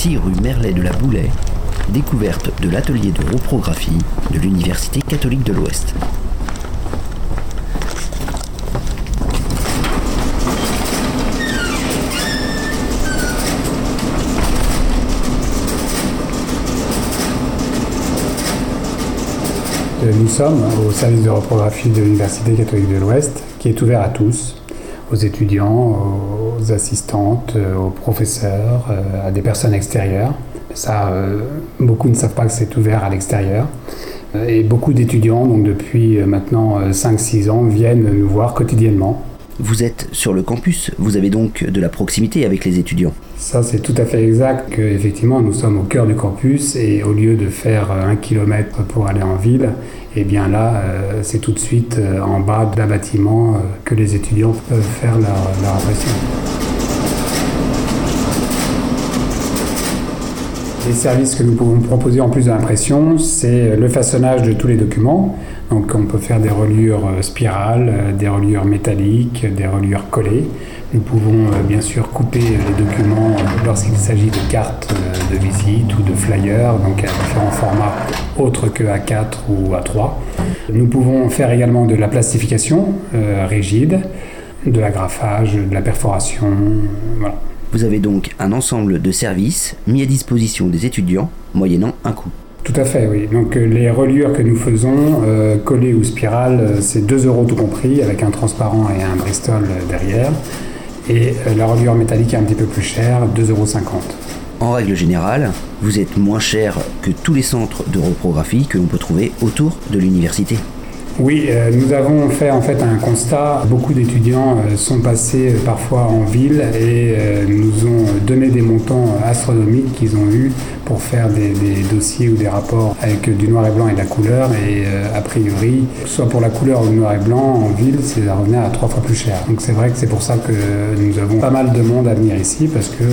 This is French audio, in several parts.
6 rue Merlet de la Boulay, découverte de l'atelier de reprographie de l'Université catholique de l'Ouest. Nous sommes au service de reprographie de l'Université catholique de l'Ouest, qui est ouvert à tous, aux étudiants, aux assistantes, aux professeurs, euh, à des personnes extérieures. Ça, euh, beaucoup ne savent pas que c'est ouvert à l'extérieur. Et beaucoup d'étudiants, donc depuis maintenant 5-6 ans, viennent nous voir quotidiennement vous êtes sur le campus, vous avez donc de la proximité avec les étudiants. Ça, c'est tout à fait exact que effectivement nous sommes au cœur du campus et au lieu de faire un kilomètre pour aller en ville, eh bien là, euh, c'est tout de suite euh, en bas d'un bâtiment euh, que les étudiants peuvent faire leur, leur impression. Les services que nous pouvons proposer en plus de l'impression, c'est le façonnage de tous les documents. Donc on peut faire des reliures euh, spirales, euh, des reliures métalliques, des reliures collées. Nous pouvons euh, bien sûr couper les documents lorsqu'il s'agit de cartes de visite ou de flyers, donc à différents formats autres que A4 ou A3. Nous pouvons faire également de la plastification rigide, de l'agrafage, de la perforation. Vous avez donc un ensemble de services mis à disposition des étudiants moyennant un coût. Tout à fait, oui. Donc euh, les reliures que nous faisons, euh, collées ou spirales, euh, c'est 2 euros tout compris, avec un transparent et un Bristol derrière. Et la reliure métallique est un petit peu plus chère, 2,50 euros. En règle générale, vous êtes moins cher que tous les centres de reprographie que l'on peut trouver autour de l'université. Oui, euh, nous avons fait en fait un constat. Beaucoup d'étudiants euh, sont passés euh, parfois en ville et nous ont donné des montants astronomiques qu'ils ont eu pour faire des, dossiers ou des rapports avec du noir et blanc et de la couleur. Et a priori, soit pour la couleur ou le noir et blanc, en ville, ça revenait à trois fois plus cher. Donc c'est vrai que c'est pour ça que nous avons pas mal de monde à venir ici parce que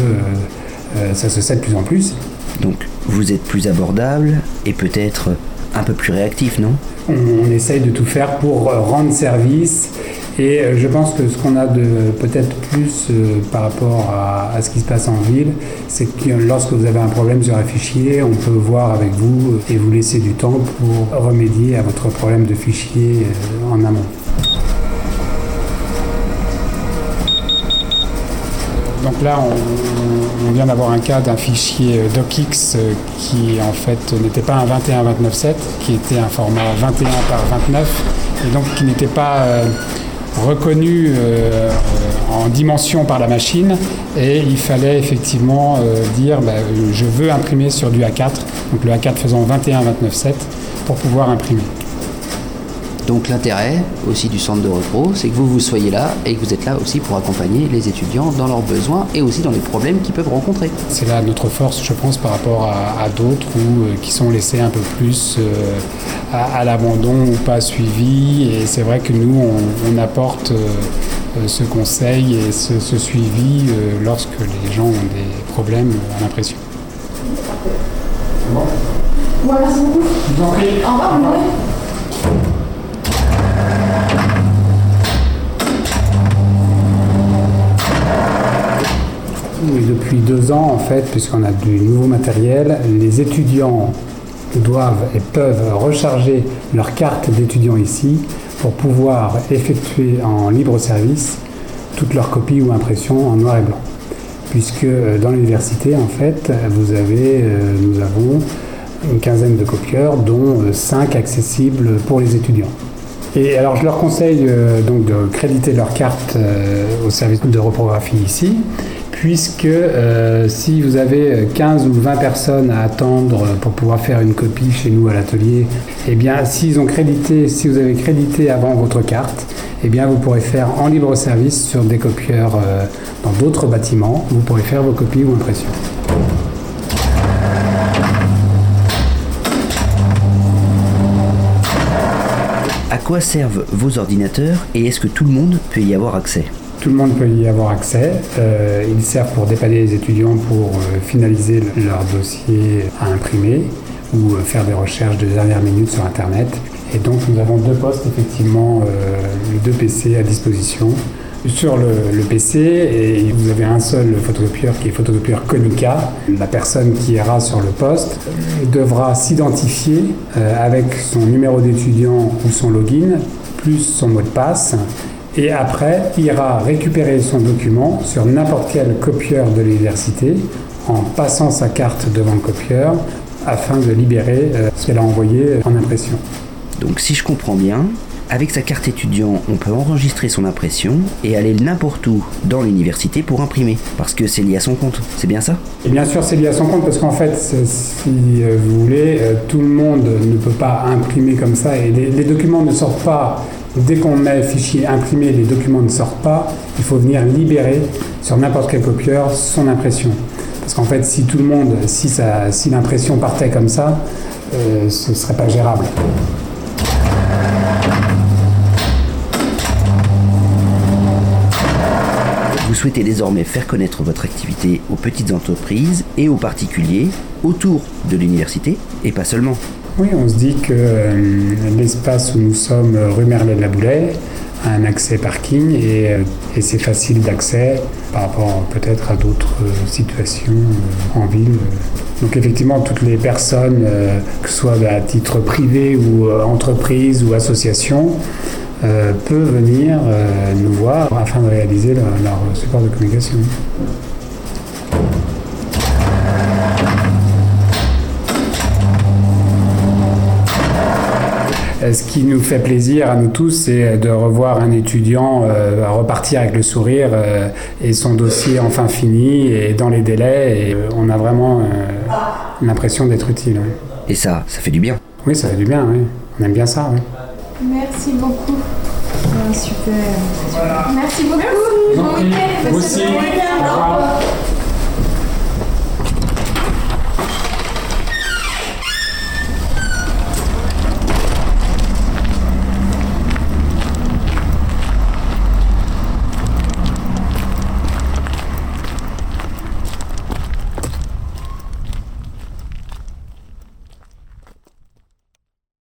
ça se sait de plus en plus. Donc vous êtes plus abordable et peut-être un peu plus réactif, non? On, essaye de tout faire pour euh, rendre service. Et euh, je pense que ce qu'on a de peut-être plus euh, par rapport à, ce qui se passe en ville, c'est que lorsque vous avez un problème sur un fichier, on peut voir avec vous et vous laisser du temps pour remédier à votre problème de fichier en amont. Donc là, on, vient d'avoir un cas d'un fichier docx euh, qui en fait n'était pas un 21-29-7, qui était un format 21 par 29, et donc qui n'était pas euh, reconnu euh, en dimension par la machine. Et il fallait effectivement dire bah, je veux imprimer sur du A4, donc le A4 faisant 21-29-7 pour pouvoir imprimer. Donc l'intérêt aussi du centre de repos, c'est que vous vous soyez là et que vous êtes là aussi pour accompagner les étudiants dans leurs besoins et aussi dans les problèmes qu'ils peuvent rencontrer. C'est là notre force, je pense, par rapport à, d'autres euh, qui sont laissés un peu plus euh, à, l'abandon ou pas suivis. Et c'est vrai que nous, on, apporte euh, ce conseil et ce, suivi lorsque les gens ont des problèmes à l'impression. Bon. merci beaucoup. Au revoir, depuis deux ans, en fait, puisqu'on a du nouveau matériel, les étudiants doivent et peuvent recharger leur carte d'étudiant ici pour pouvoir effectuer en libre service toutes leurs copies ou impressions en noir et blanc. Puisque euh, dans l'université, en fait, vous avez, euh, nous avons une quinzaine de copieurs, dont euh, cinq accessibles pour les étudiants. Et alors je leur conseille donc de créditer leur carte au service de reprographie ici puisque euh, si vous avez 15 ou 20 personnes à attendre pour pouvoir faire une copie chez nous à l'atelier, eh bien s'ils ont crédité, si vous avez crédité avant votre carte, eh bien vous pourrez faire en libre service sur des copieurs euh, dans d'autres bâtiments, vous pourrez faire vos copies ou impressions. À quoi servent vos ordinateurs et est-ce que tout le monde peut y avoir accès? Tout le monde peut y avoir accès. Euh, servent pour dépanner les étudiants pour euh, finaliser leur dossier à imprimer ou euh, faire des recherches de dernière minute sur Internet. Et donc nous avons deux postes, effectivement, deux PC à disposition sur le, PC et vous avez un seul photocopieur qui est photocopieur Konica. La personne qui ira sur le poste devra s'identifier euh, avec son numéro d'étudiant ou son login plus son mot de passe et après ira récupérer son document sur n'importe quel copieur de l'université en passant sa carte devant le copieur afin de libérer euh, ce qu'elle a envoyé en impression. Donc si je comprends bien, avec sa carte étudiant, on peut enregistrer son impression et aller n'importe où dans l'université pour imprimer, parce que c'est lié à son compte. C'est bien ça? Et bien sûr, c'est lié à son compte, parce qu'en fait, si euh, vous voulez, euh, tout le monde ne peut pas imprimer comme ça, et les, documents ne sortent pas. Dès qu'on met fichier imprimé, les documents ne sortent pas. Il faut venir libérer sur n'importe quel copieur son impression. Parce qu'en fait, si tout le monde, si, si l'impression partait comme ça, euh, ce ne serait pas gérable. Vous souhaitez désormais faire connaître votre activité aux petites entreprises et aux particuliers autour de l'université et pas seulement. Oui, on se dit que euh, l'espace où nous sommes, rue Merlet de la Boulay, a un accès parking et, euh, c'est facile d'accès par rapport peut-être à d'autres euh, situations en ville. Donc effectivement, toutes les personnes, que ce soit à titre privé ou entreprise ou association, euh, peut venir euh, nous voir afin de réaliser leur, support de communication. Euh, ce qui nous fait plaisir à nous tous, c'est de revoir un étudiant repartir avec le sourire et son dossier enfin fini et dans les délais. Et on a vraiment l'impression d'être utile. Et ça, ça fait du bien. Oui, ça fait du bien, oui. On aime bien ça, oui. Merci beaucoup. super. Merci beaucoup. Merci. Bon week-end. Au revoir.